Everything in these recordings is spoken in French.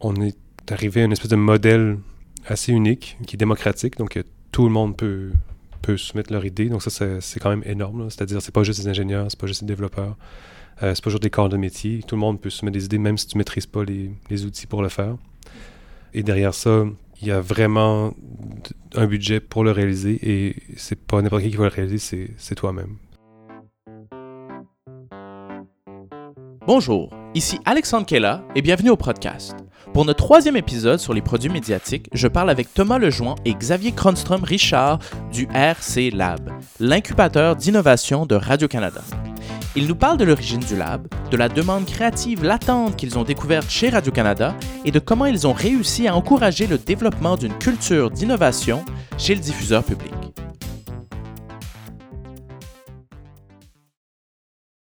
on est arrivé à une espèce de modèle assez unique, qui est démocratique, donc tout le monde peut, peut soumettre leur idée. Donc ça, c'est quand même énorme. C'est-à-dire, c'est pas juste des ingénieurs, c'est pas juste des développeurs, euh, c'est pas juste des corps de métier. Tout le monde peut soumettre des idées, même si tu maîtrises pas les, les outils pour le faire. Et derrière ça, il y a vraiment un budget pour le réaliser et c'est pas n'importe qui qui va le réaliser, c'est toi-même. Bonjour, ici Alexandre Kella et bienvenue au podcast. Pour notre troisième épisode sur les produits médiatiques, je parle avec Thomas Lejoint et Xavier Kronstrom Richard du RC Lab, l'incubateur d'innovation de Radio-Canada. Ils nous parlent de l'origine du lab, de la demande créative latente qu'ils ont découverte chez Radio-Canada et de comment ils ont réussi à encourager le développement d'une culture d'innovation chez le diffuseur public.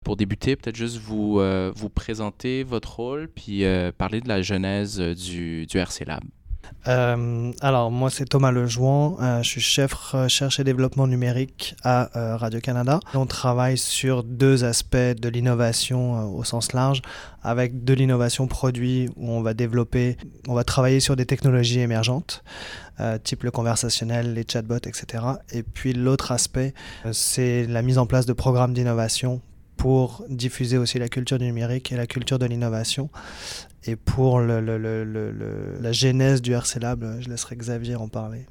Pour débuter, peut-être juste vous, euh, vous présenter votre rôle, puis euh, parler de la genèse euh, du, du RC Lab. alors, moi, c'est Thomas Lejouan. je suis chef recherche et développement numérique à Radio-Canada. On travaille sur deux aspects de l'innovation au sens large, avec de l'innovation produit où on va développer, on va travailler sur des technologies émergentes, type le conversationnel, les chatbots, etc. Et puis l'autre aspect, c'est la mise en place de programmes d'innovation pour diffuser aussi la culture du numérique et la culture de l'innovation. Et pour la genèse du RC Lab, je laisserai Xavier en parler.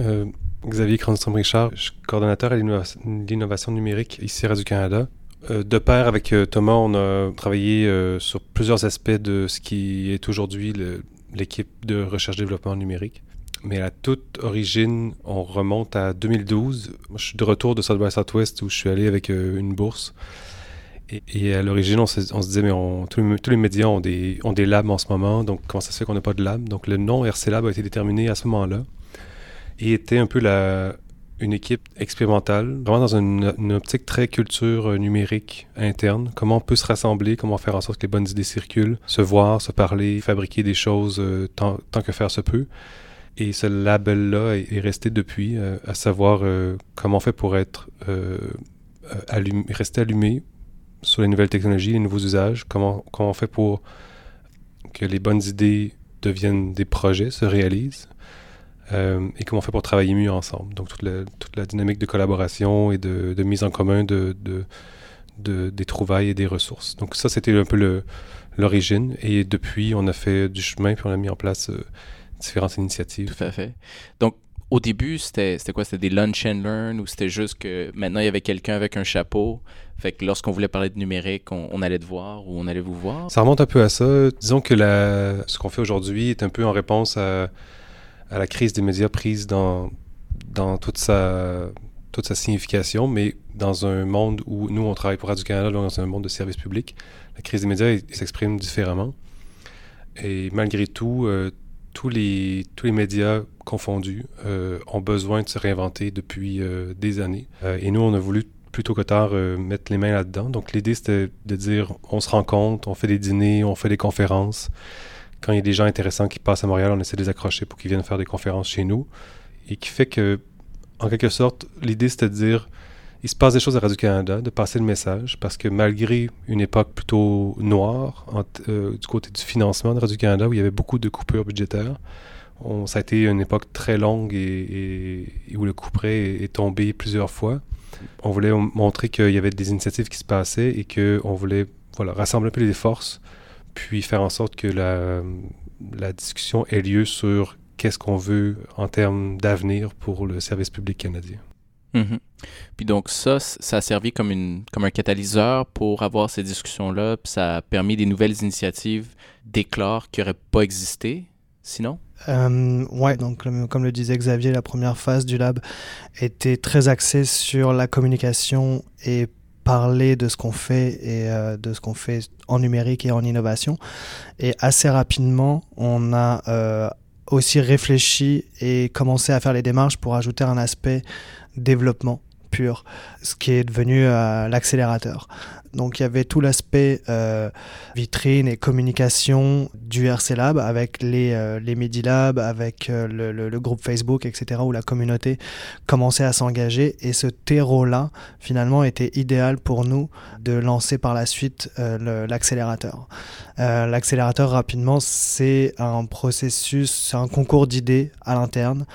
Euh, Xavier Cranston-Richard, je suis coordonnateur à l'innovation numérique ici à Radio-Canada. Euh, de pair avec euh, Thomas, on a travaillé sur plusieurs aspects de ce qui est aujourd'hui l'équipe de recherche-développement numérique. Mais à toute origine, on remonte à 2012. Moi, je suis de retour de South by Southwest où je suis allé avec une bourse. Et, à l'origine, on, se, disait, mais tous, les, médias ont des, ont labs en ce moment, donc comment ça se fait qu'on n'a pas de lab? Donc le nom RC Lab a été déterminé à ce moment-là et était un peu une équipe expérimentale, vraiment dans une, optique très culture euh, numérique interne. Comment on peut se rassembler, comment faire en sorte que les bonnes idées circulent, se voir, se parler, fabriquer des choses euh, tant, que faire se peut. Et ce label-là est, resté depuis, euh, à savoir comment on fait pour être allumé, rester allumé sur les nouvelles technologies, les nouveaux usages, comment, comment on fait pour que les bonnes idées deviennent des projets, se réalisent, euh, et comment on fait pour travailler mieux ensemble. Donc toute la, dynamique de collaboration et de, mise en commun de, des trouvailles et des ressources. Donc ça, c'était un peu l'origine, et depuis, on a fait du chemin, puis on a mis en place euh, différentes initiatives. Tout à fait. Donc, au début, c'était quoi? C'était des lunch and learn ou c'était juste que maintenant il y avait quelqu'un avec un chapeau? Fait que lorsqu'on voulait parler de numérique, on, allait te voir ou on allait vous voir? Ça remonte un peu à ça. Disons que ce qu'on fait aujourd'hui est un peu en réponse à, la crise des médias prise dans, toute, sa, toute sa signification, mais dans un monde où nous, on travaille pour Radio-Canada, dans un monde de service public, la crise des médias s'exprime différemment. Et malgré tout, euh, tous les, tous les médias confondus euh, ont besoin de se réinventer depuis euh, des années. Euh, et nous, on a voulu plutôt que tard mettre les mains là-dedans. Donc l'idée, c'était de dire, on se rencontre, on fait des dîners, on fait des conférences. Quand il y a des gens intéressants qui passent à Montréal, on essaie de les accrocher pour qu'ils viennent faire des conférences chez nous. Et qui fait que, en quelque sorte, l'idée, c'était de dire, il se passe des choses à Radio-Canada, de passer le message, parce que malgré une époque plutôt noire euh, du côté du financement de Radio-Canada, où il y avait beaucoup de coupures budgétaires, ça a été une époque très longue et, où le coup près est, tombé plusieurs fois. On voulait montrer qu'il y avait des initiatives qui se passaient et qu'on voulait voilà, rassembler un peu les forces, puis faire en sorte que la, la discussion ait lieu sur qu'est-ce qu'on veut en termes d'avenir pour le service public canadien. Mhm. Puis donc ça, ça a servi comme, une, comme un catalyseur pour avoir ces discussions-là, puis ça a permis des nouvelles initiatives d'éclore qui n'auraient pas existé sinon? Euh, ouais, donc comme le disait Xavier, la première phase du lab était très axée sur la communication et parler de ce qu'on fait et euh, de ce qu'on fait en numérique et en innovation. Et assez rapidement, on a euh, aussi réfléchi et commencé à faire les démarches pour ajouter un aspect développement pur, ce qui est devenu euh, l'accélérateur. Donc il y avait tout l'aspect euh, vitrine et communication du RC Lab avec les, euh, les Medilab, avec euh, le, le, le, groupe Facebook, etc., où la communauté commençait à s'engager. Et ce terreau-là, finalement, était idéal pour nous de lancer par la suite l'accélérateur. l'accélérateur, rapidement, c'est un processus, c'est un concours d'idées à l'interne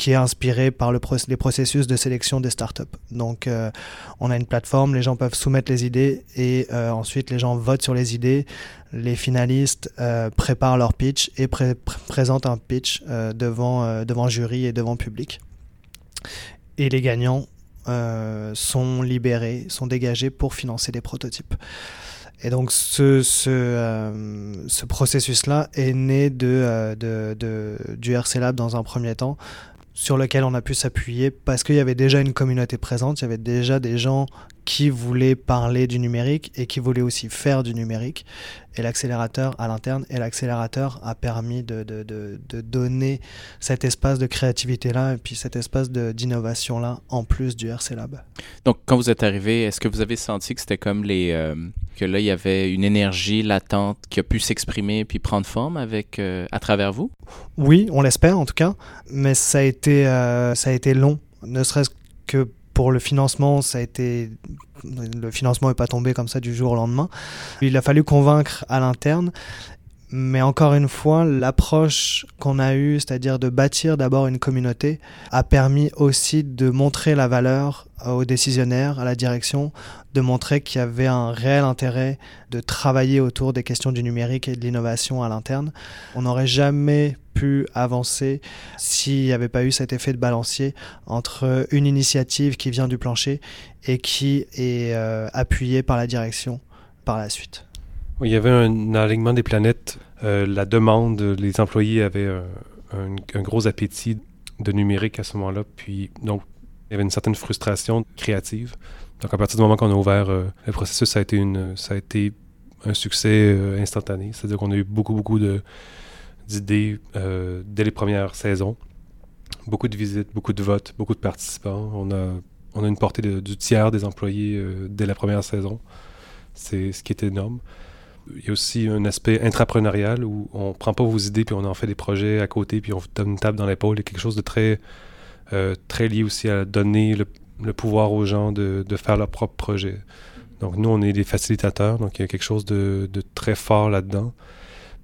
qui est inspiré par le les processus de sélection des startups. Donc, euh, on a une plateforme, les gens peuvent soumettre les idées et euh, ensuite les gens votent sur les idées. Les finalistes euh, préparent leur pitch et pré présentent un pitch devant, devant jury et devant public. Et les gagnants sont libérés, sont dégagés pour financer des prototypes. Et donc ce, ce, ce processus-là est né de, de, du RC Lab dans un premier temps, sur lequel on a pu s'appuyer parce qu'il y avait déjà une communauté présente, il y avait déjà des gens qui voulaient parler du numérique et qui voulaient aussi faire du numérique. Et l'accélérateur à l'interne, et l'accélérateur a permis de, de, de, de, donner cet espace de créativité-là et puis cet espace d'innovation-là en plus du RC Lab. Donc, quand vous êtes arrivé, est-ce que vous avez senti que c'était comme les. Euh, que là, il y avait une énergie latente qui a pu s'exprimer puis prendre forme avec, euh, à travers vous? Oui, on l'espère en tout cas, mais ça a été, euh, ça a été long, ne serait-ce que pour le financement, ça a été le financement n'est pas tombé comme ça du jour au lendemain. Il a fallu convaincre à l'interne. Mais encore une fois, l'approche qu'on a eue, c'est-à-dire de bâtir d'abord une communauté, a permis aussi de montrer la valeur aux décisionnaires, à la direction, de montrer qu'il y avait un réel intérêt de travailler autour des questions du numérique et de l'innovation à l'interne. On n'aurait jamais pu avancer s'il n'y avait pas eu cet effet de balancier entre une initiative qui vient du plancher et qui est euh, appuyée par la direction par la suite. Il y avait un alignement des planètes. Euh, la demande, les employés avaient un, gros appétit de numérique à ce moment-là. Puis, donc, il y avait une certaine frustration créative. Donc, à partir du moment qu'on a ouvert euh, le processus, ça a été, un succès instantané. C'est-à-dire qu'on a eu beaucoup, beaucoup d'idées euh, dès les premières saisons. Beaucoup de visites, beaucoup de votes, beaucoup de participants. On a, on a une portée de, du tiers des employés euh, dès la première saison. C'est ce qui est énorme. Il y a aussi un aspect intrapreneurial où on prend pas vos idées puis on en fait des projets à côté puis on vous donne une table dans l'épaule. Il y a quelque chose de très, euh, très lié aussi à donner le, le pouvoir aux gens de, de, faire leur propre projet. Donc nous, on est des facilitateurs, donc il y a quelque chose de, de très fort là-dedans.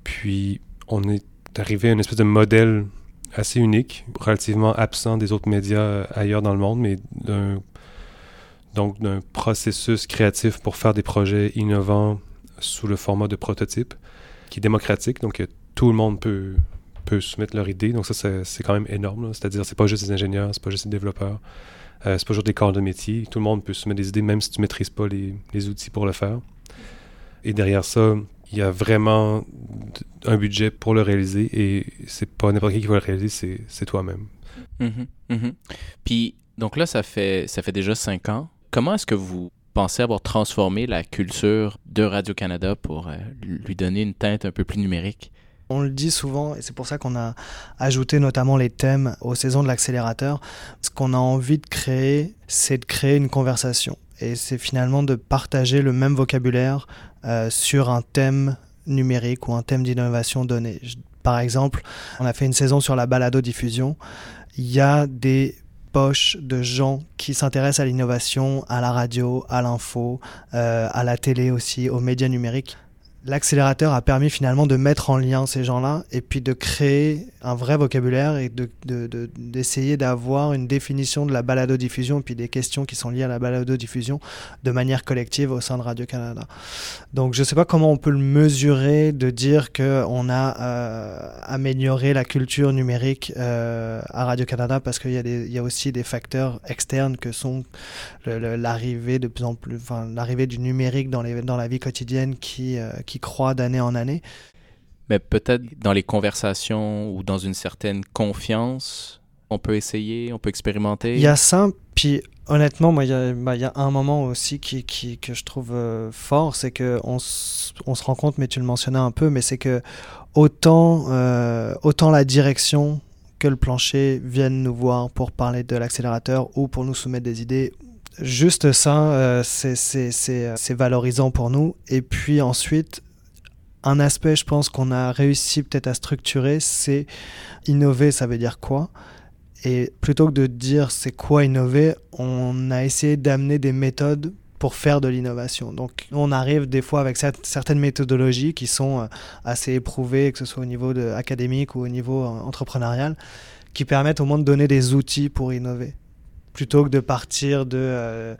Puis on est arrivé à une espèce de modèle assez unique, relativement absent des autres médias ailleurs dans le monde, mais d'un donc d'un processus créatif pour faire des projets innovants sous le format de prototype, qui est démocratique, donc tout le monde peut, peut soumettre leur idée. Donc ça, c'est quand même énorme. C'est-à-dire, c'est pas juste des ingénieurs, c'est pas juste des développeurs, euh, c'est pas juste des corps de métier. Tout le monde peut soumettre des idées, même si tu maîtrises pas les, les outils pour le faire. Et derrière ça, il y a vraiment un budget pour le réaliser et c'est pas n'importe qui qui va le réaliser, c'est toi-même. Mm -hmm, mm -hmm. Puis, donc là, ça fait, ça fait déjà cinq ans. Comment est-ce que vous pensez avoir transformé la culture de Radio-Canada pour euh, lui donner une teinte un peu plus numérique? On le dit souvent, et c'est pour ça qu'on a ajouté notamment les thèmes aux saisons de l'accélérateur. Ce qu'on a envie de créer, c'est de créer une conversation. Et c'est finalement de partager le même vocabulaire euh, sur un thème numérique ou un thème d'innovation donné. Par exemple, on a fait une saison sur la balado-diffusion. Il y a des poches de gens qui s'intéressent à l'innovation, à la radio, à l'info, euh, à la télé aussi, aux médias numériques l'accélérateur a permis finalement de mettre en lien ces gens-là et puis de créer un vrai vocabulaire et d'essayer de, de, d'avoir une définition de la balado-diffusion et puis des questions qui sont liées à la balado-diffusion de manière collective au sein de Radio-Canada. Donc je ne sais pas comment on peut le mesurer de dire qu'on a euh, amélioré la culture numérique euh, à Radio-Canada parce qu'il y, a aussi des facteurs externes que sont l'arrivée de plus en plus, l'arrivée du numérique dans, la vie quotidienne qui, euh, qui croît d'année en année. Mais peut-être dans les conversations ou dans une certaine confiance, on peut essayer, on peut expérimenter. Il y a ça, puis honnêtement, moi, il y a, bah, il y a un moment aussi qui, qui que je trouve euh, fort, c'est que on, on, se rend compte, mais tu le mentionnais un peu, mais c'est que autant, euh, autant la direction que le plancher viennent nous voir pour parler de l'accélérateur ou pour nous soumettre des idées juste ça, c'est valorisant pour nous. Et puis ensuite, un aspect, je pense, qu'on a réussi peut-être à structurer, c'est innover, ça veut dire quoi? Et plutôt que de dire c'est quoi innover, on a essayé d'amener des méthodes pour faire de l'innovation. Donc on arrive des fois avec certaines méthodologies qui sont euh, assez éprouvées, que ce soit au niveau académique ou au niveau euh, entrepreneurial, qui permettent au moins de donner des outils pour innover plutôt que de partir de euh,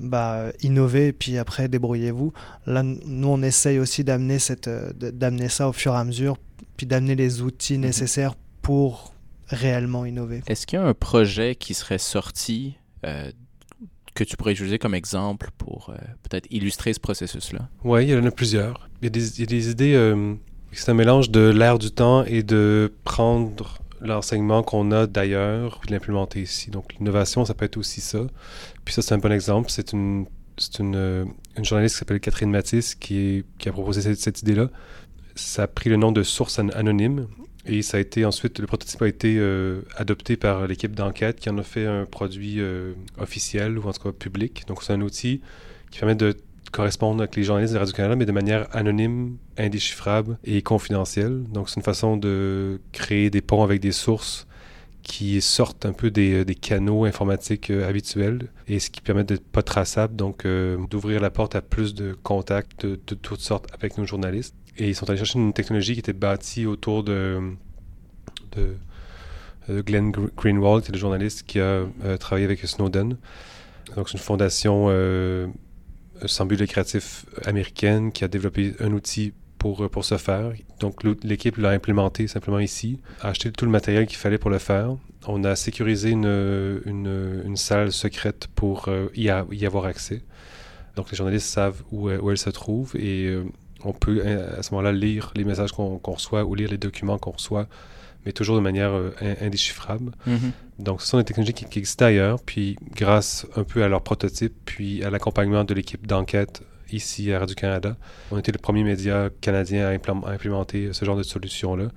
bah, innover puis après débrouillez-vous. Là, nous, on essaye aussi d'amener cette, euh, d'amener ça au fur et à mesure, puis d'amener les outils mhm. nécessaires pour réellement innover. Est-ce qu'il y a un projet qui serait sorti euh, que tu pourrais utiliser comme exemple pour peut-être illustrer ce processus-là? Oui, il y en a plusieurs. Il y a des, il y a des idées, c'est un mélange de l'air du temps et de prendre l'enseignement qu'on a d'ailleurs, puis l'implémenter ici. Donc l'innovation, ça peut être aussi ça. Puis ça, c'est un bon exemple. C'est une, une, euh, une, journaliste qui s'appelle Catherine Matisse qui, qui a proposé cette, cette idée-là. Ça a pris le nom de Source Anonyme. Et ça a été ensuite, le prototype a été euh, adopté par l'équipe d'enquête qui en a fait un produit euh, officiel ou en tout cas public. Donc c'est un outil qui permet de correspondre avec les journalistes de Radio-Canada, mais de manière anonyme, indéchiffrable et confidentielle. Donc, c'est une façon de créer des ponts avec des sources qui sortent un peu des, euh, canaux informatiques euh, habituels et ce qui permet d'être pas traçable, donc euh, d'ouvrir la porte à plus de contacts de, toutes sortes avec nos journalistes. Et ils sont allés chercher une technologie qui était bâtie autour de, Glenn Greenwald, qui est le journaliste qui a travaillé avec Snowden. Donc, c'est une fondation sans but lucratif américaine qui a développé un outil pour, pour ce faire. Donc l'équipe l'a implémenté simplement ici, a acheté tout le matériel qu'il fallait pour le faire. On a sécurisé une, une, une salle secrète pour euh, y, avoir accès. Donc les journalistes savent où, où elle se trouve et euh, on peut à ce moment-là lire les messages qu'on reçoit ou lire les documents qu'on reçoit mais toujours de manière euh, indéchiffrable. Mm-hmm. Donc, ce sont des technologies qui, existent ailleurs, puis grâce un peu à leur prototype, puis à l'accompagnement de l'équipe d'enquête ici à Radio-Canada, on était le premier média canadien à, implémenter ce genre de solution-là,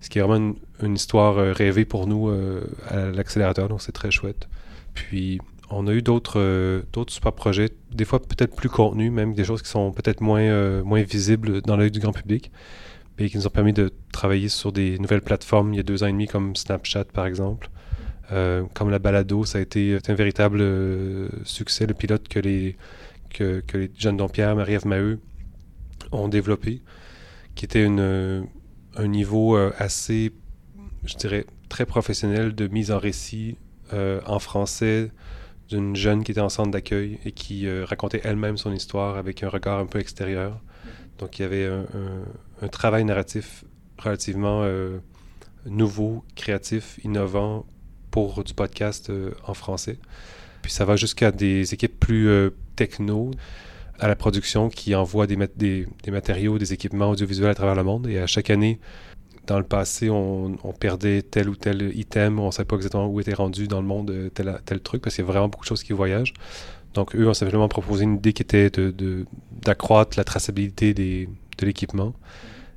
ce qui est vraiment une, histoire euh, rêvée pour nous euh, à l'accélérateur, donc c'est très chouette. Puis, on a eu d'autres d'autres super projets, des fois peut-être plus contenus, même des choses qui sont peut-être moins, moins visibles dans l'œil du grand public et qui nous ont permis de travailler sur des nouvelles plateformes il y a deux ans et demi, comme Snapchat par exemple. Euh, comme la balado, ça a été un véritable euh, succès, le pilote que les, que, que les jeunes Dompierre, Marie-Ève Maheu ont développé, qui était une, un niveau euh, assez, je dirais, très professionnel de mise en récit en français d'une jeune qui était en centre d'accueil et qui racontait elle-même son histoire avec un regard un peu extérieur. Donc il y avait un travail narratif relativement euh, nouveau, créatif, innovant pour du podcast euh, en français. Puis ça va jusqu'à des équipes plus euh, techno à la production qui envoient des, matériaux, des équipements audiovisuels à travers le monde. Et à chaque année, dans le passé, on, perdait tel ou tel item, on ne savait pas exactement où était rendu dans le monde tel, tel truc, parce qu'il y a vraiment beaucoup de choses qui voyagent. Donc eux ont simplement proposé une idée qui était d'accroître de, la traçabilité des, de l'équipement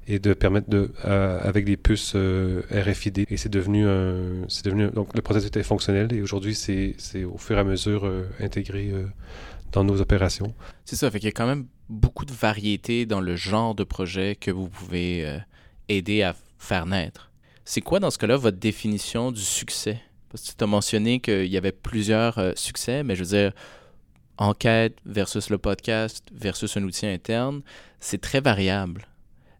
et de permettre de euh, avec des puces euh, RFID et c'est devenu un devenu donc le prototype est fonctionnel et aujourd'hui c'est c'est au fur et à mesure euh, intégré dans nos opérations. C'est ça, fait qu'il y a quand même beaucoup de variété dans le genre de projet que vous pouvez aider à faire naître. C'est quoi dans ce cas-là votre définition du succès? Parce que tu as mentionné qu'il y avait plusieurs succès, mais je veux dire enquête versus le podcast versus un outil interne, c'est très variable.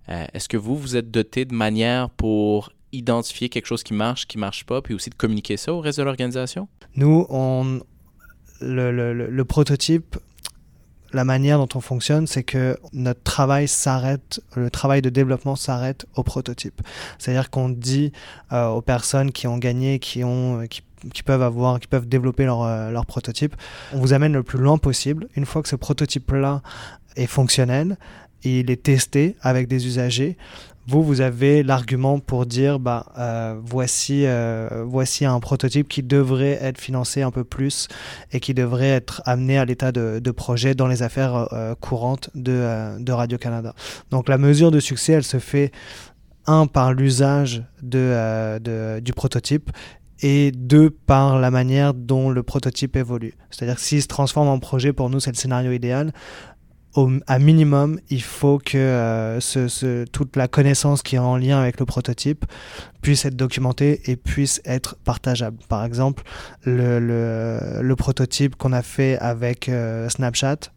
Euh, est-ce que vous, vous êtes doté de manière pour identifier quelque chose qui marche, qui marche pas, puis aussi de communiquer ça au reste de l'organisation? Nous, on, le, prototype, la manière dont on fonctionne, c'est que notre travail s'arrête, le travail de développement s'arrête au prototype. C'est-à-dire qu'on dit euh, aux personnes qui ont gagné, qui ont, qui qui peuvent avoir, qui peuvent développer leur, euh, leur prototype. On vous amène le plus loin possible. Une fois que ce prototype-là est fonctionnel, il est testé avec des usagers, vous, vous avez l'argument pour dire, bah, euh, voici, euh, voici un prototype qui devrait être financé un peu plus et qui devrait être amené à l'état de, de, projet dans les affaires courantes de, de Radio-Canada. Donc la mesure de succès, elle se fait un par l'usage de, de, du prototype et deux, par la manière dont le prototype évolue. C'est-à-dire que s'il se transforme en projet, pour nous, c'est le scénario idéal. Au, à minimum, il faut que euh, toute la connaissance qui est en lien avec le prototype puisse être documentée et puisse être partageable. Par exemple, le, le, le prototype qu'on a fait avec euh, Snapchat,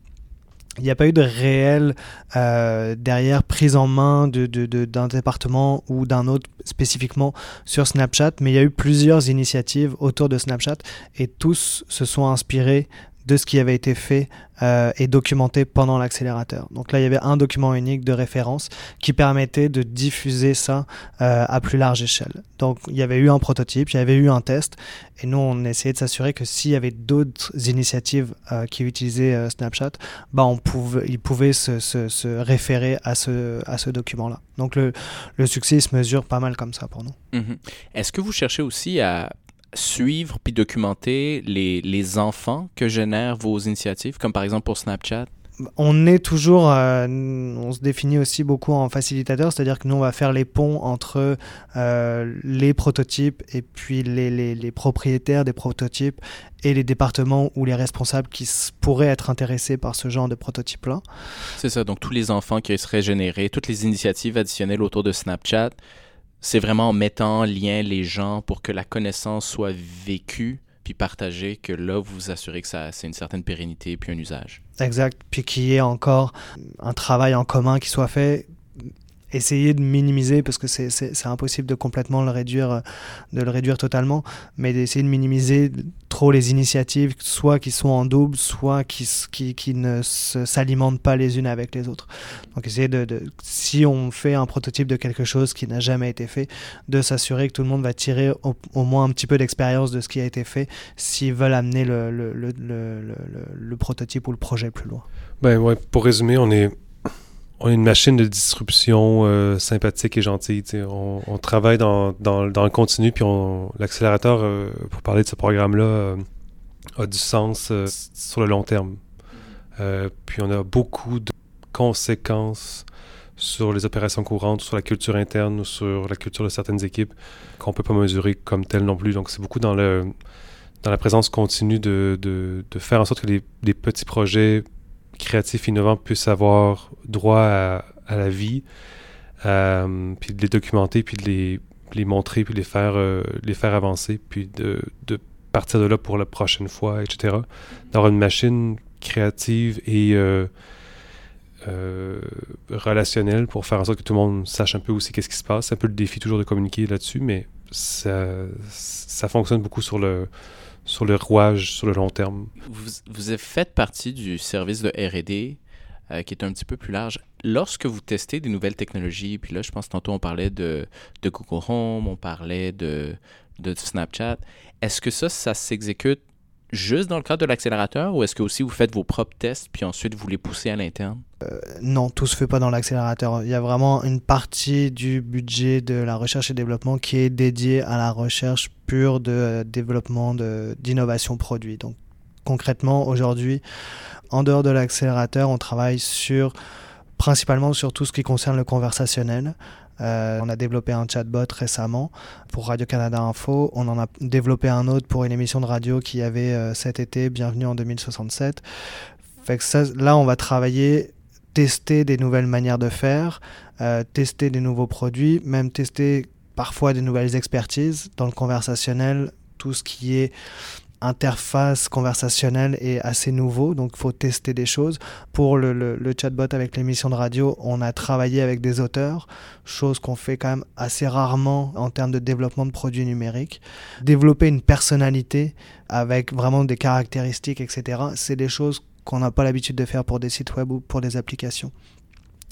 il n'y a pas eu de réelle euh, derrière prise en main d'un département ou d'un autre spécifiquement sur Snapchat, mais il y a eu plusieurs initiatives autour de Snapchat et tous se sont inspirés de ce qui avait été fait euh, et documenté pendant l'accélérateur. Donc là, il y avait un document unique de référence qui permettait de diffuser ça euh, à plus large échelle. Donc il y avait eu un prototype, il y avait eu un test, et nous, on essayait de s'assurer que s'il y avait d'autres initiatives euh, qui utilisaient Snapchat, bah, on pouvait, ils pouvaient se, référer à ce, à ce document-là. Donc le, le succès il se mesure pas mal comme ça pour nous. Mm -hmm. Est-ce que vous cherchez aussi à suivre puis documenter les, les enfants que génèrent vos initiatives, comme par exemple pour Snapchat? on est toujours, euh, on se définit aussi beaucoup en facilitateur, c'est-à-dire que nous on va faire les ponts entre euh, les prototypes et puis les, les, les, propriétaires des prototypes et les départements ou les responsables qui pourraient être intéressés par ce genre de prototype-là. C'est ça, donc tous les enfants qui seraient générés, toutes les initiatives additionnelles autour de Snapchat, c'est vraiment en mettant en lien les gens pour que la connaissance soit vécue puis partagée que là, vous vous assurez que ça c'est une certaine pérennité puis un usage. Exact, puis qu'il y ait encore un travail en commun qui soit fait essayer de minimiser parce que c'est impossible de complètement le réduire de le réduire totalement mais d'essayer de minimiser trop les initiatives soit qui sont en double soit qui, qui, qui ne s'alimentent pas les unes avec les autres. Donc essayer de, si on fait un prototype de quelque chose qui n'a jamais été fait de s'assurer que tout le monde va tirer au, au moins un petit peu d'expérience de ce qui a été fait s'ils veulent amener le, le, le, le, le prototype ou le projet plus loin. Ben ouais pour résumer on est on est une machine de disruption euh, sympathique et gentille. On, travaille dans, dans, dans, le continu, puis l'accélérateur, euh, pour parler de ce programme-là, euh, a du sens euh, sur le long terme. Puis on a beaucoup de conséquences sur les opérations courantes, sur la culture interne ou sur la culture de certaines équipes qu'on ne peut pas mesurer comme telles non plus. Donc c'est beaucoup dans, le, dans la présence continue de, faire en sorte que les petits projets créatifs innovants puissent avoir droit à, la vie, euh, puis de les documenter, puis de les, montrer, puis de les faire, euh, les faire avancer, puis de, partir de là pour la prochaine fois, etc. D'avoir une machine créative et euh, relationnelle pour faire en sorte que tout le monde sache un peu aussi qu'est-ce qui se passe. C'est un peu le défi toujours de communiquer là-dessus, mais ça fonctionne beaucoup sur le sur le rouage sur le long terme. Vous, vous faites partie du service de RD euh, qui est un petit peu plus large. Lorsque vous testez des nouvelles technologies, puis là, je pense tantôt on parlait de, de Google Home, on parlait de, de Snapchat, est-ce que ça, ça s'exécute juste dans le cadre de l'accélérateur ou est-ce que aussi vous faites vos propres tests puis ensuite vous les poussez à l'interne? Euh, non, tout se fait pas dans l'accélérateur. Il y a vraiment une partie du budget de la recherche et développement qui est dédiée à la recherche pure de euh, développement d'innovation produit. Donc concrètement, aujourd'hui, en dehors de l'accélérateur, on travaille sur principalement sur tout ce qui concerne le conversationnel. Euh, on a développé un chatbot récemment pour Radio-Canada Info. On en a développé un autre pour une émission de radio qui avait euh, cet été, Bienvenue en 2067. Fait que ça, là, on va travailler, tester des nouvelles manières de faire, euh, tester des nouveaux produits, même tester parfois des nouvelles expertises dans le conversationnel, tout ce qui est interface conversationnelle est assez nouveau, donc il faut tester des choses. Pour le, le, chatbot avec l'émission de radio, on a travaillé avec des auteurs, chose qu'on fait quand même assez rarement en termes de développement de produits numériques. Développer une personnalité avec vraiment des caractéristiques, etc., c'est des choses qu'on n'a pas l'habitude de faire pour des sites web ou pour des applications.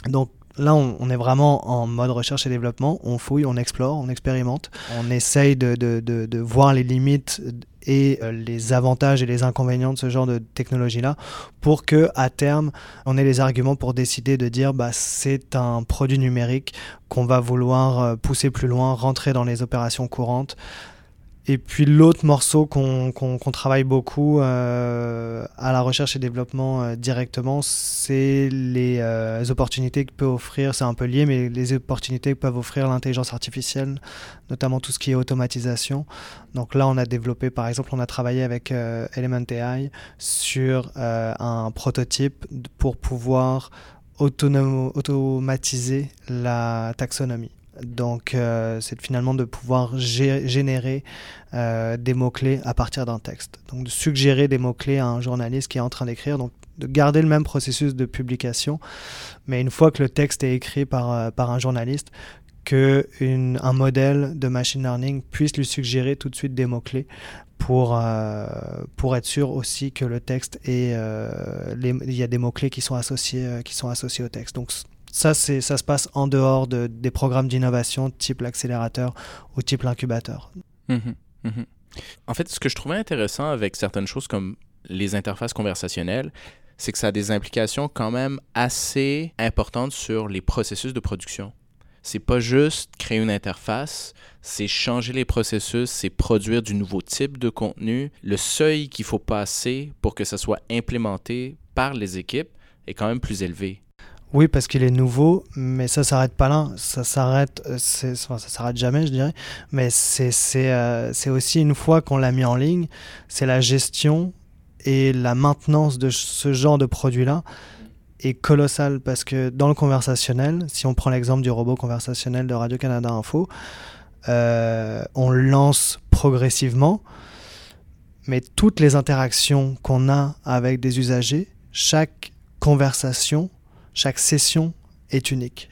Donc là, on, est vraiment en mode recherche et développement. On fouille, on explore, on expérimente. On essaye de voir les limites et euh, les avantages et les inconvénients de ce genre de technologie-là pour que à terme, on ait les arguments pour décider de dire bah, c'est un produit numérique qu'on va vouloir euh, pousser plus loin, rentrer dans les opérations courantes Et puis l'autre morceau qu'on travaille beaucoup euh, à la recherche et développement euh, directement, c'est les euh, opportunités que peut offrir, c'est un peu lié, mais les opportunités que peuvent offrir l'intelligence artificielle, notamment tout ce qui est automatisation. Donc là, on a développé, par exemple, on a travaillé avec Element AI sur un prototype pour pouvoir automatiser la taxonomie. Donc, euh, c'est finalement de pouvoir générer euh, des mots-clés à partir d'un texte. Donc, de suggérer des mots-clés à un journaliste qui est en train d'écrire. Donc, de garder le même processus de publication, mais une fois que le texte est écrit par, euh, par un journaliste, qu'un modèle de machine learning puisse lui suggérer tout de suite des mots-clés pour, pour être sûr aussi que le texte est, il y a des mots-clés qui sont associés, qui sont associés au texte. Donc, ça, ça se passe en dehors de, des programmes d'innovation type l'accélérateur ou type l'incubateur. Mhm, mhm. En fait, ce que je trouvais intéressant avec certaines choses comme les interfaces conversationnelles, c'est que ça a des implications quand même assez importantes sur les processus de production. C'est pas juste créer une interface, c'est changer les processus, c'est produire du nouveau type de contenu. Le seuil qu'il faut passer pour que ça soit implémenté par les équipes est quand même plus élevé. Oui, parce qu'il est nouveau, mais ça s'arrête pas là. Ça s'arrête, euh, ça s'arrête jamais, je dirais. Mais c'est euh, c'est aussi une fois qu'on l'a mis en ligne, c'est la gestion et la maintenance de ce genre de produit-là est colossale parce que dans le conversationnel, si on prend l'exemple du robot conversationnel de Radio-Canada Info, euh, on lance progressivement, mais toutes les interactions qu'on a avec des usagers, chaque conversation chaque session est unique.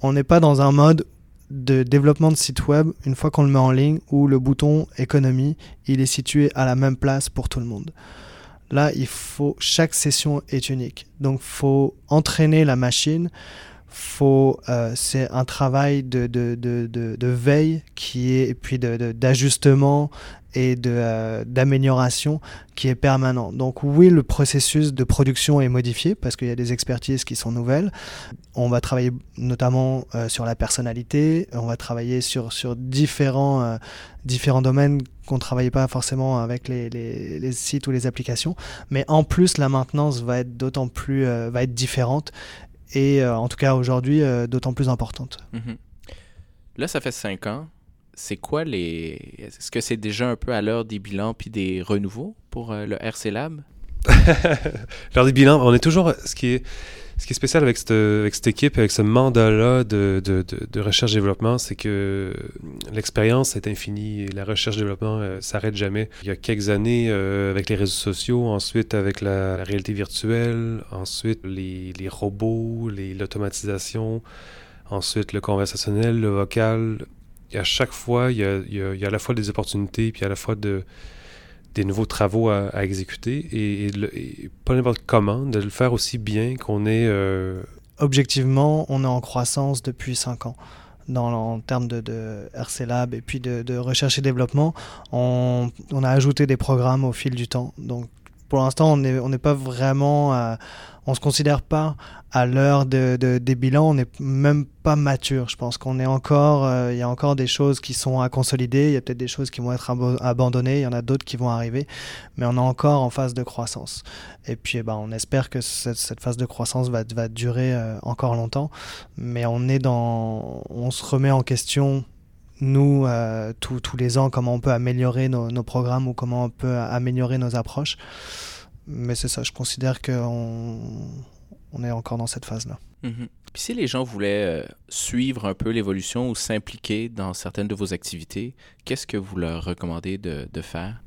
On n'est pas dans un mode de développement de site web une fois qu'on le met en ligne où le bouton économie, il est situé à la même place pour tout le monde. Là, il faut chaque session est unique. Donc faut entraîner la machine, faut euh, c'est un travail de, de, de, de, veille qui est et puis d'ajustement et euh, d'amélioration qui est permanent. Donc oui, le processus de production est modifié parce qu'il y a des expertises qui sont nouvelles. On va travailler notamment euh, sur la personnalité, on va travailler sur, sur différents, différents domaines qu'on ne travaillait pas forcément avec les, les, les, sites ou les applications. Mais en plus, la maintenance va être d'autant plus va être différente et en tout cas aujourd'hui d'autant plus importante. Mm-hmm. Là, ça fait cinq ans c'est quoi les. Est-ce que c'est déjà un peu à l'heure des bilans puis des renouveaux pour euh, le RC Lab? l'heure des bilans, on est toujours. Ce qui est, ce qui est spécial avec cette, avec cette équipe, avec ce mandat-là de, recherche-développement, c'est que l'expérience est infinie la recherche-développement euh, s'arrête jamais. Il y a quelques années, euh, avec les réseaux sociaux, ensuite avec la, réalité virtuelle, ensuite les, robots, l'automatisation, ensuite le conversationnel, le vocal à chaque fois, il, y a, à la fois des opportunités, puis à la fois de, des nouveaux travaux à, exécuter, et, pas n'importe comment, de le faire aussi bien qu'on est... Euh, Objectivement, on est en croissance depuis 5 ans. Dans, en termes de, de, RC Lab et puis de, de recherche et développement, on, on, a ajouté des programmes au fil du temps. Donc pour l'instant, on n'est on pas vraiment, on se considère pas à l'heure de, des bilans, on n'est même pas mature. Je pense qu'on est encore, euh, il y a encore des choses qui sont à consolider, il y a peut-être des choses qui vont être abandonnées, il y en a d'autres qui vont arriver, mais on est encore en phase de croissance. Et puis, eh ben, on espère que cette, phase de croissance va, va durer euh, encore longtemps, mais on est dans, on se remet en question nous, euh, tous les ans, comment on peut améliorer nos, programmes ou comment on peut améliorer nos approches. Mais c'est ça, je considère qu'on on est encore dans cette phase-là. Mhm. Puis si les gens voulaient euh, suivre un peu l'évolution ou s'impliquer dans certaines de vos activités, qu'est-ce que vous leur recommandez de, de faire?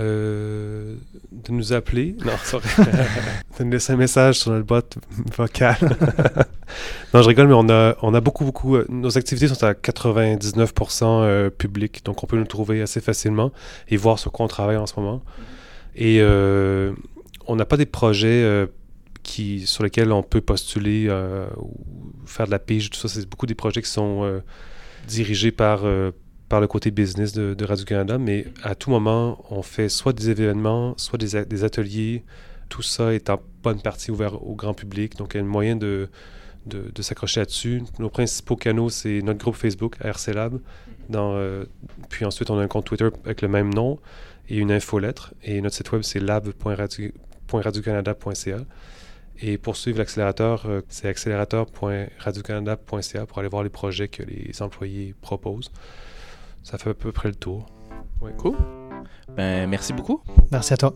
Euh, de nous appeler. Non, sorry. de nous laisser un message sur notre boîte vocale. non, je rigole, mais on a, on a beaucoup, beaucoup. Euh, nos activités sont à 99% euh, publiques, donc on peut nous trouver assez facilement et voir sur quoi on travaille en ce moment. Et on n'a pas des projets qui, sur lesquels on peut postuler ou faire de la pige, tout ça. C'est beaucoup des projets qui sont dirigés par par le côté business de, Radio-Canada, mais à tout moment, on fait soit des événements, soit des, ateliers. Tout ça est en bonne partie ouvert au grand public. Donc, il y a un moyen de, de, s'accrocher là-dessus. Nos principaux canaux, c'est notre groupe Facebook, RC Lab. Euh, puis ensuite, on a un compte Twitter avec le même nom et une infolettre. Et notre site web, c'est lab.radiocanada.ca. Et pour suivre l'accélérateur, euh, c'est accélérateur.radiocanada.ca pour aller voir les projets que les employés proposent. Ça fait à peu près le tour. Ouais. Cool. Ben, merci beaucoup. Merci à toi.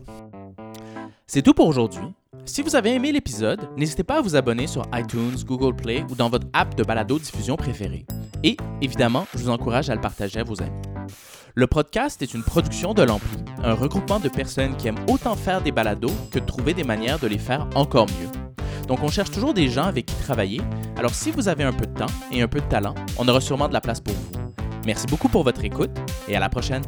C'est tout pour aujourd'hui. Si vous avez aimé l'épisode, n'hésitez pas à vous abonner sur iTunes, Google Play ou dans votre app de balado-diffusion préférée. Et, évidemment, je vous encourage à le partager à vos amis. Le podcast est une production de l'Ampli, un regroupement de personnes qui aiment autant faire des balados que de trouver des manières de les faire encore mieux. Donc on cherche toujours des gens avec qui travailler, alors si vous avez un peu de temps et un peu de talent, on aura sûrement de la place pour vous. Merci beaucoup pour votre écoute et à la prochaine.